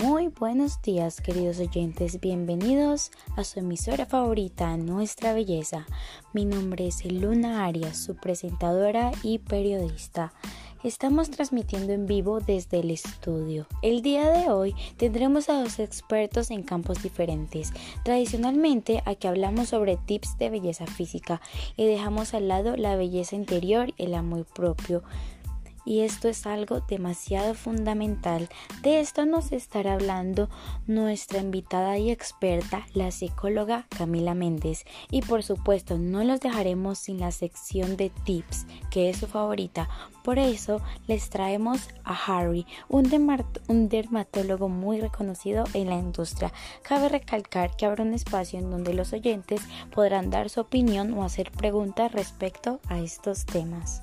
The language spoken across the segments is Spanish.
Muy buenos días queridos oyentes, bienvenidos a su emisora favorita, Nuestra Belleza. Mi nombre es Luna Arias, su presentadora y periodista. Estamos transmitiendo en vivo desde el estudio. El día de hoy tendremos a dos expertos en campos diferentes. Tradicionalmente aquí hablamos sobre tips de belleza física y dejamos al lado la belleza interior y el amor propio y esto es algo demasiado fundamental. De esto nos estará hablando nuestra invitada y experta, la psicóloga Camila Méndez. Y por supuesto, no los dejaremos sin la sección de tips, que es su favorita. Por eso les traemos a Harry, un, un dermatólogo muy reconocido en la industria. Cabe recalcar que habrá un espacio en donde los oyentes podrán dar su opinión o hacer preguntas respecto a estos temas.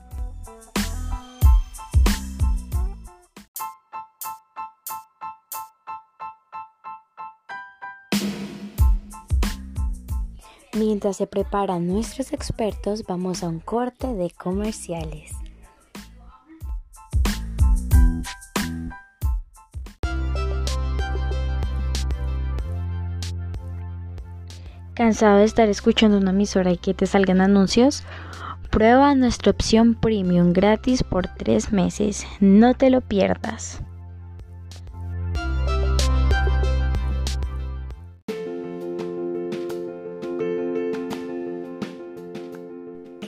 Mientras se preparan nuestros expertos, vamos a un corte de comerciales. ¿Cansado de estar escuchando una emisora y que te salgan anuncios? Prueba nuestra opción premium gratis por tres meses. No te lo pierdas.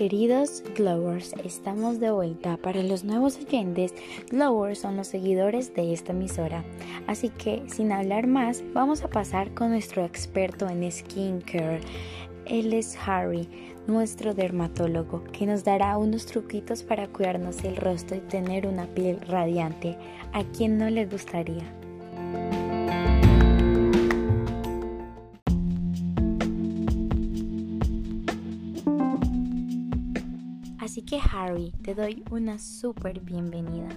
Queridos Glowers, estamos de vuelta. Para los nuevos oyentes, Glowers son los seguidores de esta emisora. Así que, sin hablar más, vamos a pasar con nuestro experto en skincare. Él es Harry, nuestro dermatólogo, que nos dará unos truquitos para cuidarnos el rostro y tener una piel radiante. ¿A quien no le gustaría? Así que Harry, te doy una súper bienvenida.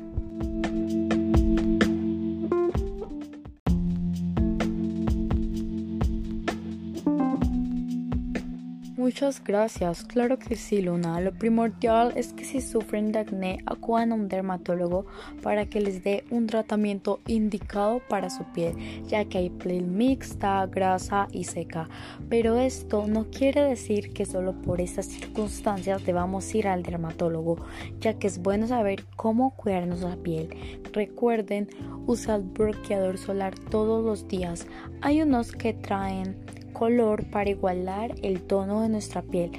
Muchas gracias. Claro que sí, Luna. Lo primordial es que si sufren de acné acudan a un dermatólogo para que les dé un tratamiento indicado para su piel, ya que hay piel mixta, grasa y seca. Pero esto no quiere decir que solo por estas circunstancias debamos ir al dermatólogo, ya que es bueno saber cómo cuidarnos la piel. Recuerden usar bloqueador solar todos los días. Hay unos que traen color para igualar el tono de nuestra piel.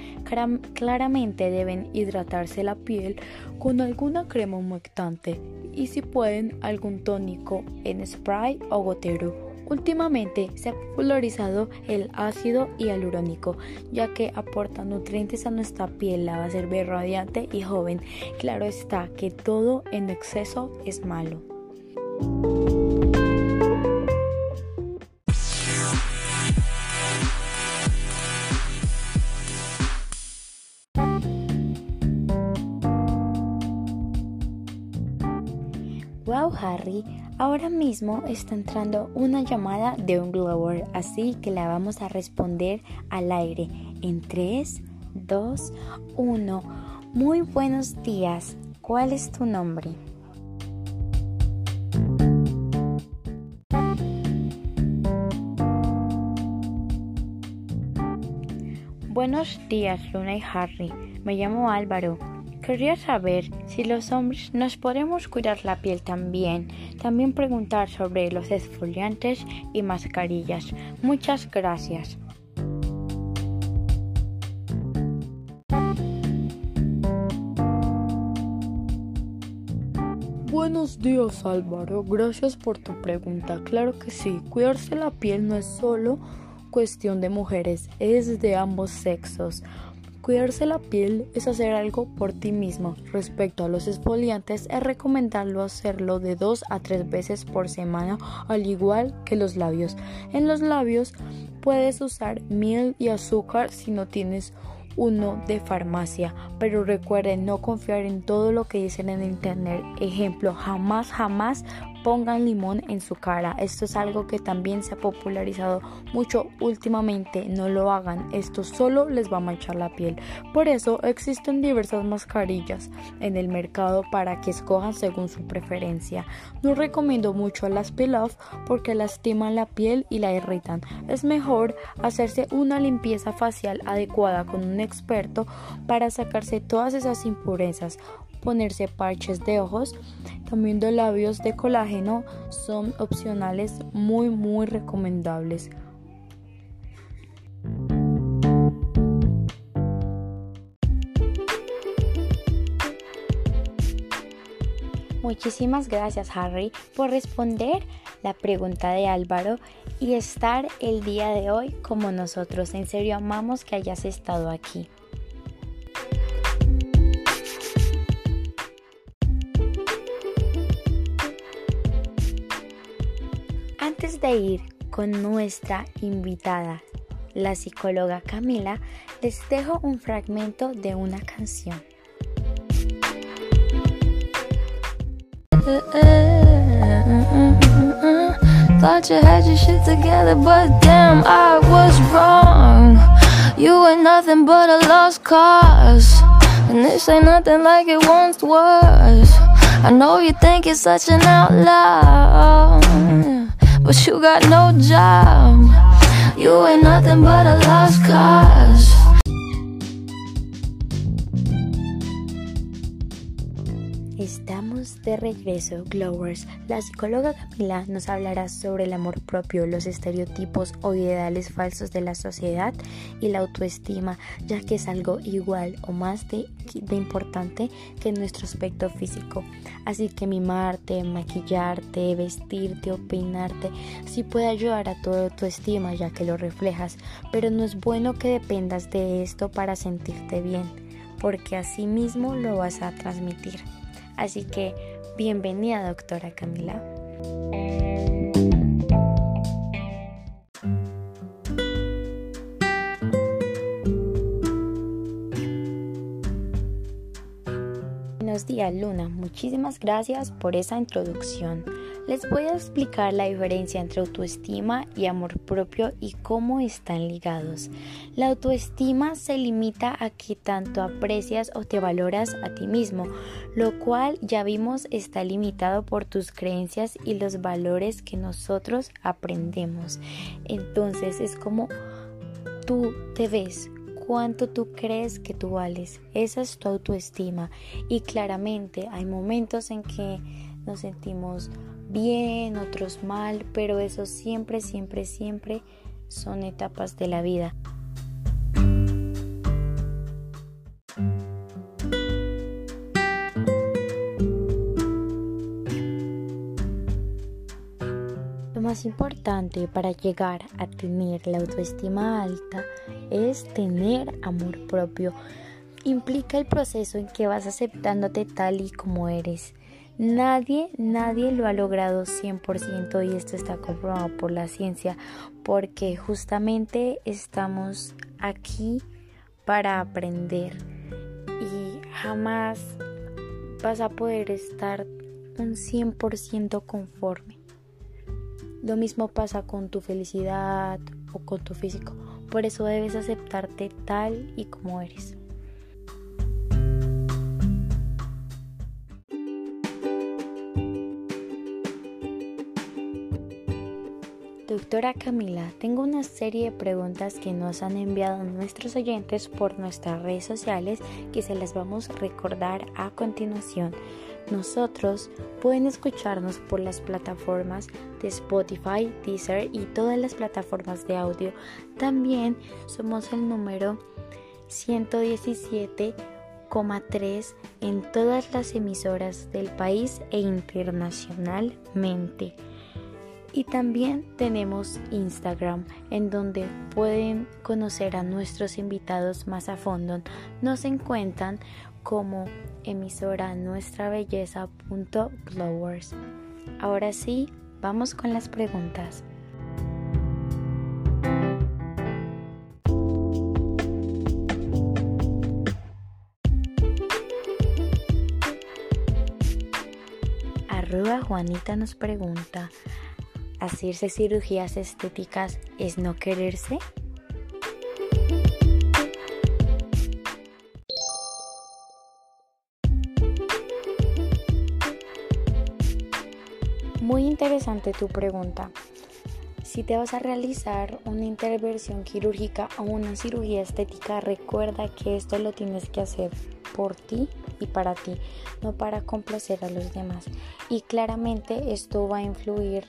Claramente deben hidratarse la piel con alguna crema humectante y si pueden algún tónico en spray o gotero. Últimamente se ha popularizado el ácido hialurónico, ya que aporta nutrientes a nuestra piel, la va a hacer ver radiante y joven. Claro está que todo en exceso es malo. Harry, ahora mismo está entrando una llamada de un glower, así que la vamos a responder al aire en 3, 2, 1. Muy buenos días. ¿Cuál es tu nombre? Buenos días, Luna y Harry. Me llamo Álvaro. Quería saber si los hombres nos podemos cuidar la piel también. También preguntar sobre los exfoliantes y mascarillas. Muchas gracias. Buenos días Álvaro, gracias por tu pregunta. Claro que sí, cuidarse la piel no es solo cuestión de mujeres, es de ambos sexos. Cuidarse la piel es hacer algo por ti mismo. Respecto a los exfoliantes, es recomendable hacerlo de dos a tres veces por semana, al igual que los labios. En los labios puedes usar miel y azúcar si no tienes uno de farmacia, pero recuerden no confiar en todo lo que dicen en internet. Ejemplo, jamás, jamás pongan limón en su cara. Esto es algo que también se ha popularizado mucho últimamente. No lo hagan, esto solo les va a manchar la piel. Por eso existen diversas mascarillas en el mercado para que escojan según su preferencia. No recomiendo mucho las peel-off porque lastiman la piel y la irritan. Es mejor hacerse una limpieza facial adecuada con un experto para sacarse todas esas impurezas ponerse parches de ojos, también de labios de colágeno son opcionales muy muy recomendables. Muchísimas gracias Harry por responder la pregunta de Álvaro y estar el día de hoy como nosotros. En serio amamos que hayas estado aquí. De ir con nuestra invitada, la psicóloga Camila, les dejo un fragmento de una canción. Thought you had your shit together, but damn, I was wrong. You ain't nothing but a lost cause. And this ain't nothing like it once was. I know you think you're such an outlaw. But you got no job. You ain't nothing but a lost cause. De regreso, Glowers. La psicóloga Camila nos hablará sobre el amor propio, los estereotipos o ideales falsos de la sociedad y la autoestima, ya que es algo igual o más de, de importante que nuestro aspecto físico. Así que mimarte, maquillarte, vestirte o peinarte sí puede ayudar a tu autoestima, ya que lo reflejas, pero no es bueno que dependas de esto para sentirte bien, porque así mismo lo vas a transmitir. Así que bienvenida doctora Camila. Buenos días Luna, muchísimas gracias por esa introducción. Les voy a explicar la diferencia entre autoestima y amor propio y cómo están ligados. La autoestima se limita a que tanto aprecias o te valoras a ti mismo, lo cual ya vimos está limitado por tus creencias y los valores que nosotros aprendemos. Entonces es como tú te ves, cuánto tú crees que tú vales. Esa es tu autoestima. Y claramente hay momentos en que nos sentimos bien, otros mal, pero eso siempre, siempre, siempre son etapas de la vida. Lo más importante para llegar a tener la autoestima alta es tener amor propio. Implica el proceso en que vas aceptándote tal y como eres Nadie, nadie lo ha logrado 100% y esto está comprobado por la ciencia porque justamente estamos aquí para aprender y jamás vas a poder estar un 100% conforme. Lo mismo pasa con tu felicidad o con tu físico. Por eso debes aceptarte tal y como eres. Doctora Camila, tengo una serie de preguntas que nos han enviado nuestros oyentes por nuestras redes sociales que se las vamos a recordar a continuación. Nosotros pueden escucharnos por las plataformas de Spotify, Deezer y todas las plataformas de audio. También somos el número 117,3 en todas las emisoras del país e internacionalmente. Y también tenemos Instagram, en donde pueden conocer a nuestros invitados más a fondo. Nos encuentran como emisora nuestrabelleza.glowers. Ahora sí, vamos con las preguntas. Arroba Juanita nos pregunta, ¿hacerse cirugías estéticas es no quererse? Muy interesante tu pregunta. Si te vas a realizar una intervención quirúrgica o una cirugía estética, recuerda que esto lo tienes que hacer por ti y para ti, no para complacer a los demás. Y claramente esto va a influir,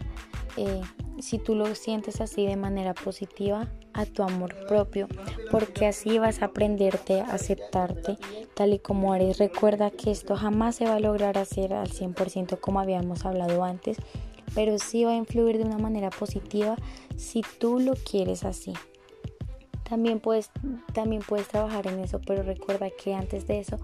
eh, si tú lo sientes así de manera positiva, a tu amor propio, porque así vas a aprenderte a aceptarte tal y como eres. Recuerda que esto jamás se va a lograr hacer al 100% como habíamos hablado antes pero sí va a influir de una manera positiva si tú lo quieres así. También puedes, también puedes trabajar en eso, pero recuerda que antes de eso,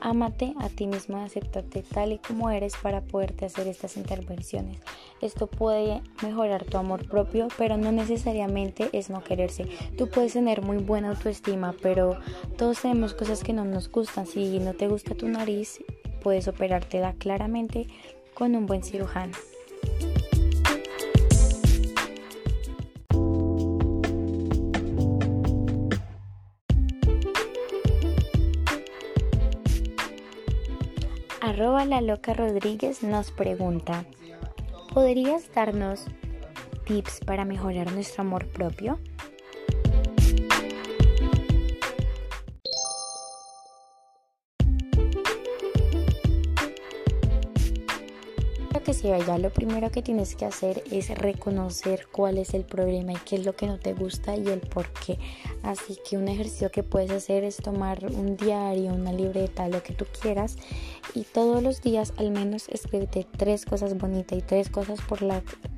ámate a ti mismo y aceptate tal y como eres para poderte hacer estas intervenciones. Esto puede mejorar tu amor propio, pero no necesariamente es no quererse. Tú puedes tener muy buena autoestima, pero todos tenemos cosas que no nos gustan. Si no te gusta tu nariz, puedes operártela claramente con un buen cirujano. Arroba la loca Rodríguez nos pregunta, ¿podrías darnos tips para mejorar nuestro amor propio? que si ya lo primero que tienes que hacer es reconocer cuál es el problema y qué es lo que no te gusta y el por qué. Así que un ejercicio que puedes hacer es tomar un diario, una libreta, lo que tú quieras y todos los días al menos escríbete tres cosas bonitas y tres cosas por,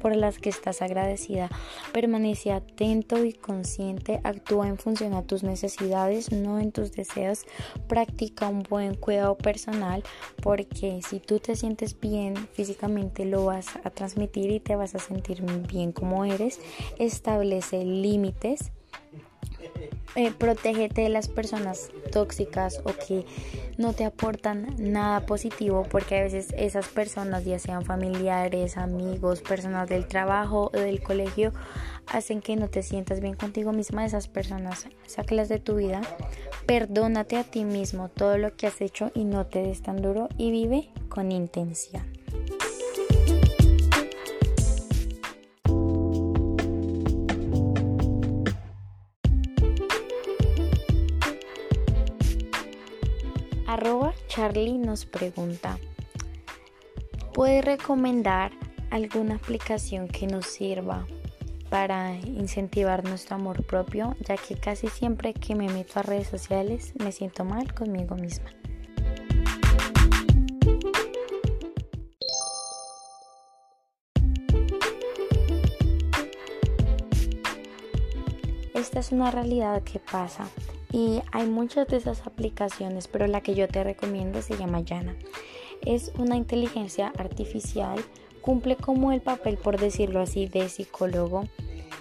por las que estás agradecida. Permanece atento y consciente, actúa en función a tus necesidades, no en tus deseos. Practica un buen cuidado personal porque si tú te sientes bien físicamente lo vas a transmitir y te vas a sentir bien como eres. Establece límites eh, protégete de las personas tóxicas o que no te aportan nada positivo porque a veces esas personas ya sean familiares, amigos, personas del trabajo o del colegio hacen que no te sientas bien contigo misma esas personas sácalas de tu vida perdónate a ti mismo todo lo que has hecho y no te des tan duro y vive con intención Arroba Charlie nos pregunta, ¿puede recomendar alguna aplicación que nos sirva para incentivar nuestro amor propio? Ya que casi siempre que me meto a redes sociales me siento mal conmigo misma. Esta es una realidad que pasa y hay muchas de esas aplicaciones, pero la que yo te recomiendo se llama Yana. Es una inteligencia artificial, cumple como el papel, por decirlo así, de psicólogo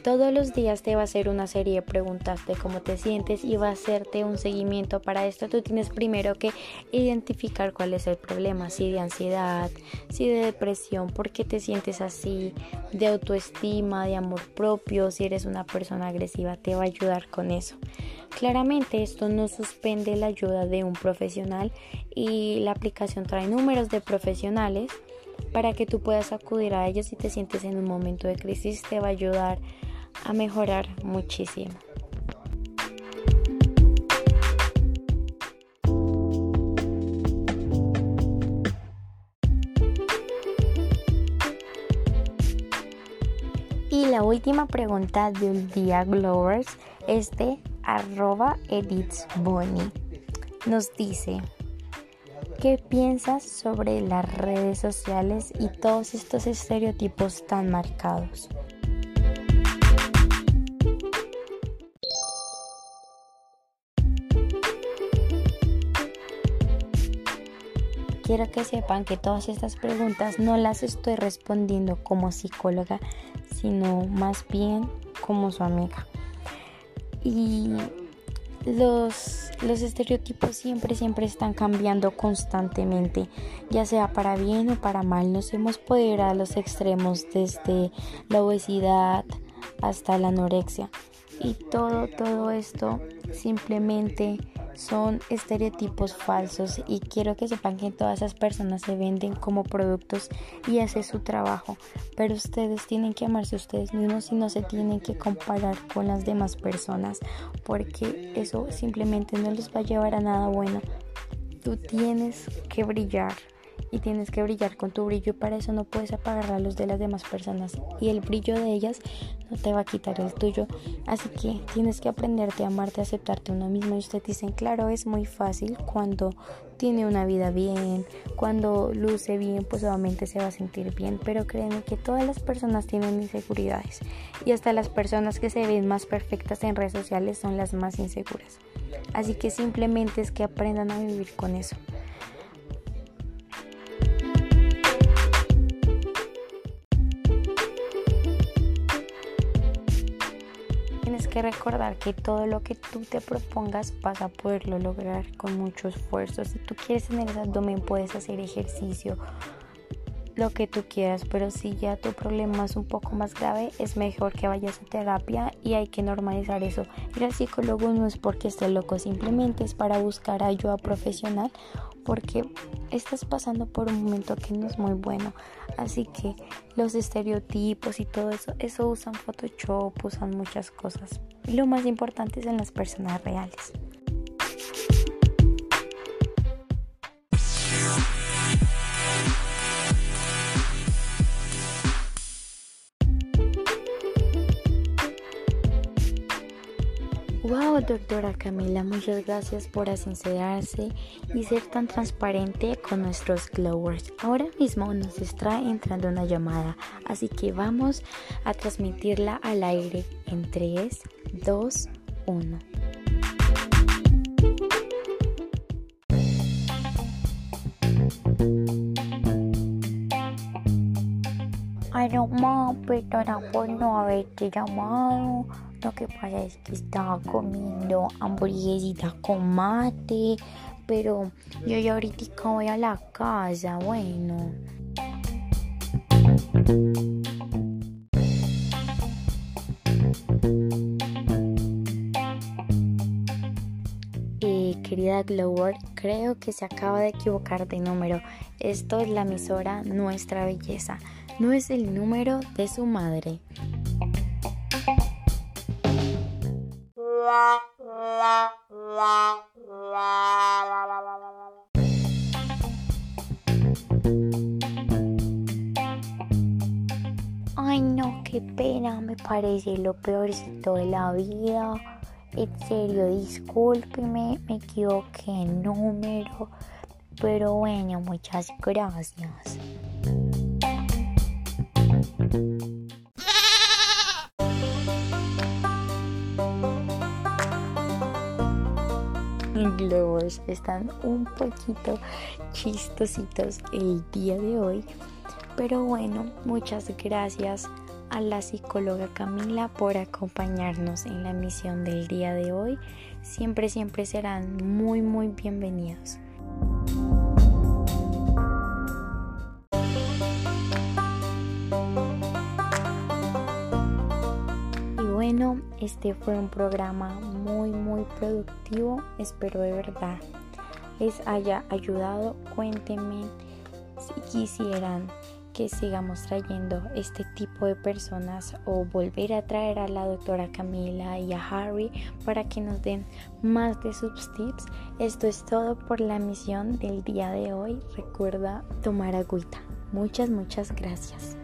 todos los días te va a hacer una serie de preguntas de cómo te sientes y va a hacerte un seguimiento. Para esto tú tienes primero que identificar cuál es el problema, si de ansiedad, si de depresión, por qué te sientes así, de autoestima, de amor propio, si eres una persona agresiva, te va a ayudar con eso. Claramente esto no suspende la ayuda de un profesional y la aplicación trae números de profesionales para que tú puedas acudir a ellos si te sientes en un momento de crisis, te va a ayudar a mejorar muchísimo. Y la última pregunta del día Glowers es de arroba editsboni. Nos dice, ¿qué piensas sobre las redes sociales y todos estos estereotipos tan marcados? quiero que sepan que todas estas preguntas no las estoy respondiendo como psicóloga, sino más bien como su amiga. Y los, los estereotipos siempre, siempre están cambiando constantemente, ya sea para bien o para mal. Nos hemos podido ir a los extremos desde la obesidad hasta la anorexia. Y todo, todo esto simplemente son estereotipos falsos y quiero que sepan que todas esas personas se venden como productos y hace su trabajo, pero ustedes tienen que amarse ustedes mismos y no se tienen que comparar con las demás personas porque eso simplemente no les va a llevar a nada bueno. Tú tienes que brillar y tienes que brillar con tu brillo y para eso no puedes apagar la luz de las demás personas y el brillo de ellas no te va a quitar el tuyo. Así que tienes que aprenderte a amarte a aceptarte uno mismo. Y ustedes dicen claro es muy fácil cuando tiene una vida bien cuando luce bien pues obviamente se va a sentir bien. Pero créanme que todas las personas tienen inseguridades y hasta las personas que se ven más perfectas en redes sociales son las más inseguras. Así que simplemente es que aprendan a vivir con eso que recordar que todo lo que tú te propongas vas a poderlo lograr con mucho esfuerzo. Si tú quieres tener ese abdomen, puedes hacer ejercicio, lo que tú quieras, pero si ya tu problema es un poco más grave, es mejor que vayas a terapia y hay que normalizar eso. Ir al psicólogo no es porque esté loco, simplemente es para buscar ayuda profesional porque estás pasando por un momento que no es muy bueno. Así que los estereotipos y todo eso, eso usan Photoshop, usan muchas cosas. Lo más importante es en las personas reales. Doctora Camila, muchas gracias por sincerarse y ser tan transparente con nuestros glowers. Ahora mismo nos está entrando una llamada, así que vamos a transmitirla al aire en 3, 2, 1. No, perdona por no haberte llamado. Lo que pasa es que estaba comiendo hamburguesita con mate, pero yo ya ahorita voy a la casa, bueno. Eh, querida Glower, creo que se acaba de equivocar de número. Esto es la emisora Nuestra Belleza, no es el número de su madre. Ay no, qué pena, me parece lo peorcito de la vida. En serio, discúlpeme, me equivoqué en número. Pero bueno, muchas gracias. Glowers están un poquito chistositos el día de hoy. Pero bueno, muchas gracias a la psicóloga Camila por acompañarnos en la misión del día de hoy. Siempre, siempre serán muy, muy bienvenidos. Bueno, este fue un programa muy muy productivo. Espero de verdad les haya ayudado. Cuéntenme si quisieran que sigamos trayendo este tipo de personas o volver a traer a la doctora Camila y a Harry para que nos den más de sus tips. Esto es todo por la misión del día de hoy. Recuerda tomar agüita. Muchas, muchas gracias.